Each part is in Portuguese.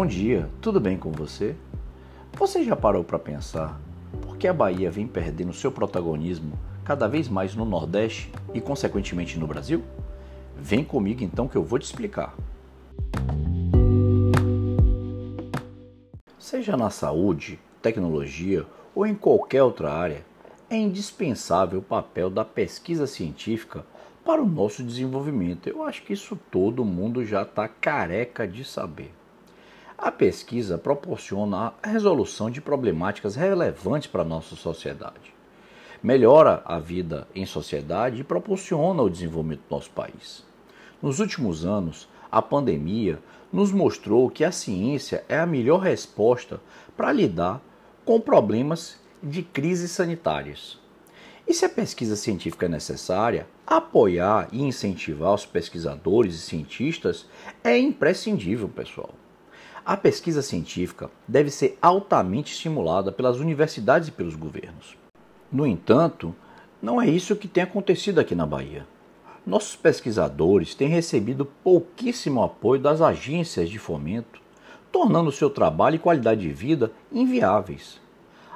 Bom dia, tudo bem com você? Você já parou para pensar por que a Bahia vem perdendo seu protagonismo cada vez mais no Nordeste e, consequentemente, no Brasil? Vem comigo então que eu vou te explicar. Seja na saúde, tecnologia ou em qualquer outra área, é indispensável o papel da pesquisa científica para o nosso desenvolvimento. Eu acho que isso todo mundo já está careca de saber. A pesquisa proporciona a resolução de problemáticas relevantes para a nossa sociedade. Melhora a vida em sociedade e proporciona o desenvolvimento do nosso país. Nos últimos anos, a pandemia nos mostrou que a ciência é a melhor resposta para lidar com problemas de crises sanitárias. E se a pesquisa científica é necessária, apoiar e incentivar os pesquisadores e cientistas é imprescindível, pessoal. A pesquisa científica deve ser altamente estimulada pelas universidades e pelos governos. No entanto, não é isso que tem acontecido aqui na Bahia. Nossos pesquisadores têm recebido pouquíssimo apoio das agências de fomento, tornando seu trabalho e qualidade de vida inviáveis.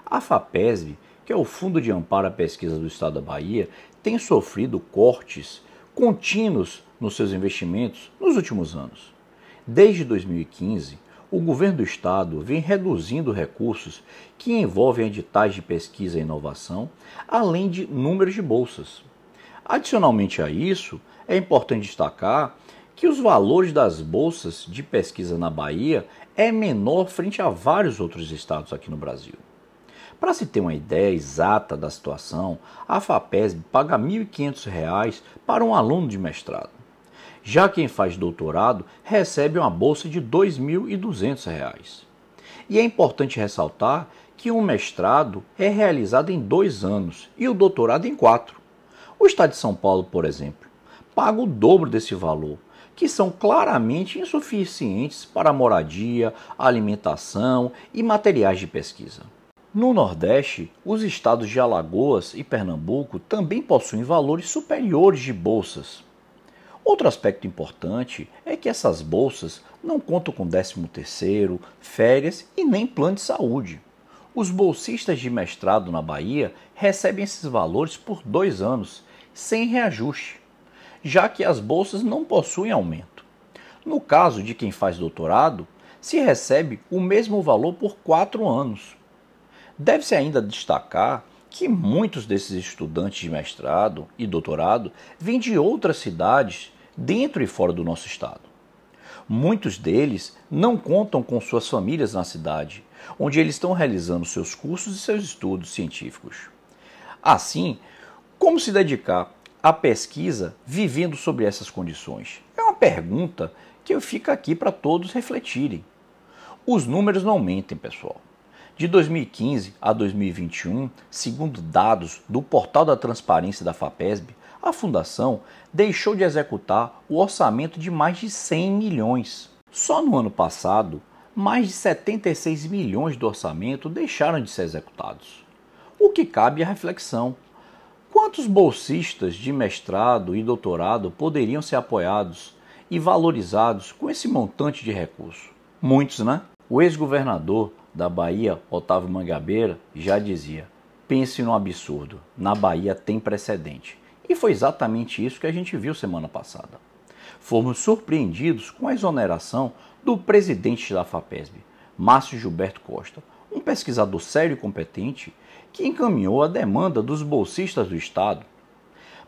A FAPESB, que é o Fundo de Amparo à Pesquisa do Estado da Bahia, tem sofrido cortes contínuos nos seus investimentos nos últimos anos. Desde 2015, o governo do estado vem reduzindo recursos que envolvem editais de pesquisa e inovação, além de números de bolsas. Adicionalmente a isso, é importante destacar que os valores das bolsas de pesquisa na Bahia é menor frente a vários outros estados aqui no Brasil. Para se ter uma ideia exata da situação, a FAPESB paga R$ 1.500 para um aluno de mestrado. Já quem faz doutorado recebe uma bolsa de R$ 2.200. E é importante ressaltar que um mestrado é realizado em dois anos e o doutorado em quatro. O Estado de São Paulo, por exemplo, paga o dobro desse valor, que são claramente insuficientes para moradia, alimentação e materiais de pesquisa. No Nordeste, os estados de Alagoas e Pernambuco também possuem valores superiores de bolsas. Outro aspecto importante é que essas bolsas não contam com 13º, férias e nem plano de saúde. Os bolsistas de mestrado na Bahia recebem esses valores por dois anos, sem reajuste, já que as bolsas não possuem aumento. No caso de quem faz doutorado, se recebe o mesmo valor por quatro anos. Deve-se ainda destacar que muitos desses estudantes de mestrado e doutorado vêm de outras cidades dentro e fora do nosso estado. Muitos deles não contam com suas famílias na cidade, onde eles estão realizando seus cursos e seus estudos científicos. Assim, como se dedicar à pesquisa vivendo sobre essas condições? É uma pergunta que fica aqui para todos refletirem. Os números não mentem, pessoal. De 2015 a 2021, segundo dados do Portal da Transparência da FAPESB, a fundação deixou de executar o orçamento de mais de 100 milhões. Só no ano passado, mais de 76 milhões do orçamento deixaram de ser executados. O que cabe à reflexão: quantos bolsistas de mestrado e doutorado poderiam ser apoiados e valorizados com esse montante de recurso? Muitos, né? O ex-governador da Bahia, Otávio Mangabeira, já dizia: pense no absurdo, na Bahia tem precedente. E foi exatamente isso que a gente viu semana passada. Fomos surpreendidos com a exoneração do presidente da FAPESB, Márcio Gilberto Costa, um pesquisador sério e competente que encaminhou a demanda dos bolsistas do Estado.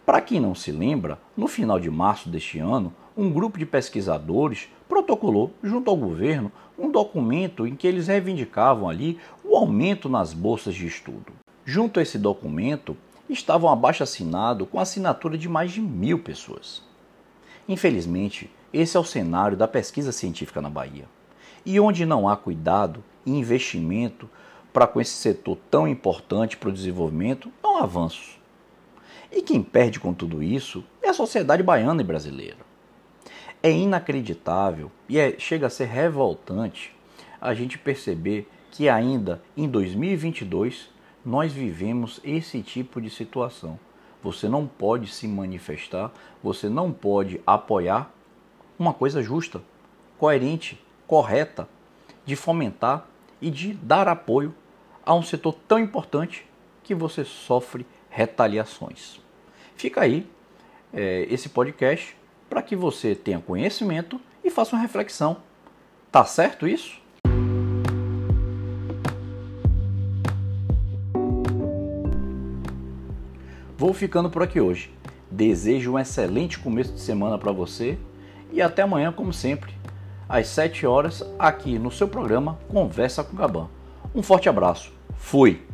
Para quem não se lembra, no final de março deste ano, um grupo de pesquisadores protocolou, junto ao governo, um documento em que eles reivindicavam ali o aumento nas bolsas de estudo. Junto a esse documento estava um abaixo assinado com assinatura de mais de mil pessoas. Infelizmente, esse é o cenário da pesquisa científica na Bahia. E onde não há cuidado e investimento para com esse setor tão importante para o desenvolvimento, não há avanços. E quem perde com tudo isso é a sociedade baiana e brasileira. É inacreditável e é, chega a ser revoltante a gente perceber que ainda em 2022 nós vivemos esse tipo de situação. Você não pode se manifestar, você não pode apoiar uma coisa justa, coerente, correta de fomentar e de dar apoio a um setor tão importante que você sofre retaliações. Fica aí é, esse podcast para que você tenha conhecimento e faça uma reflexão. Tá certo isso? Vou ficando por aqui hoje. Desejo um excelente começo de semana para você e até amanhã, como sempre, às 7 horas, aqui no seu programa Conversa com Gaban. Um forte abraço. Fui!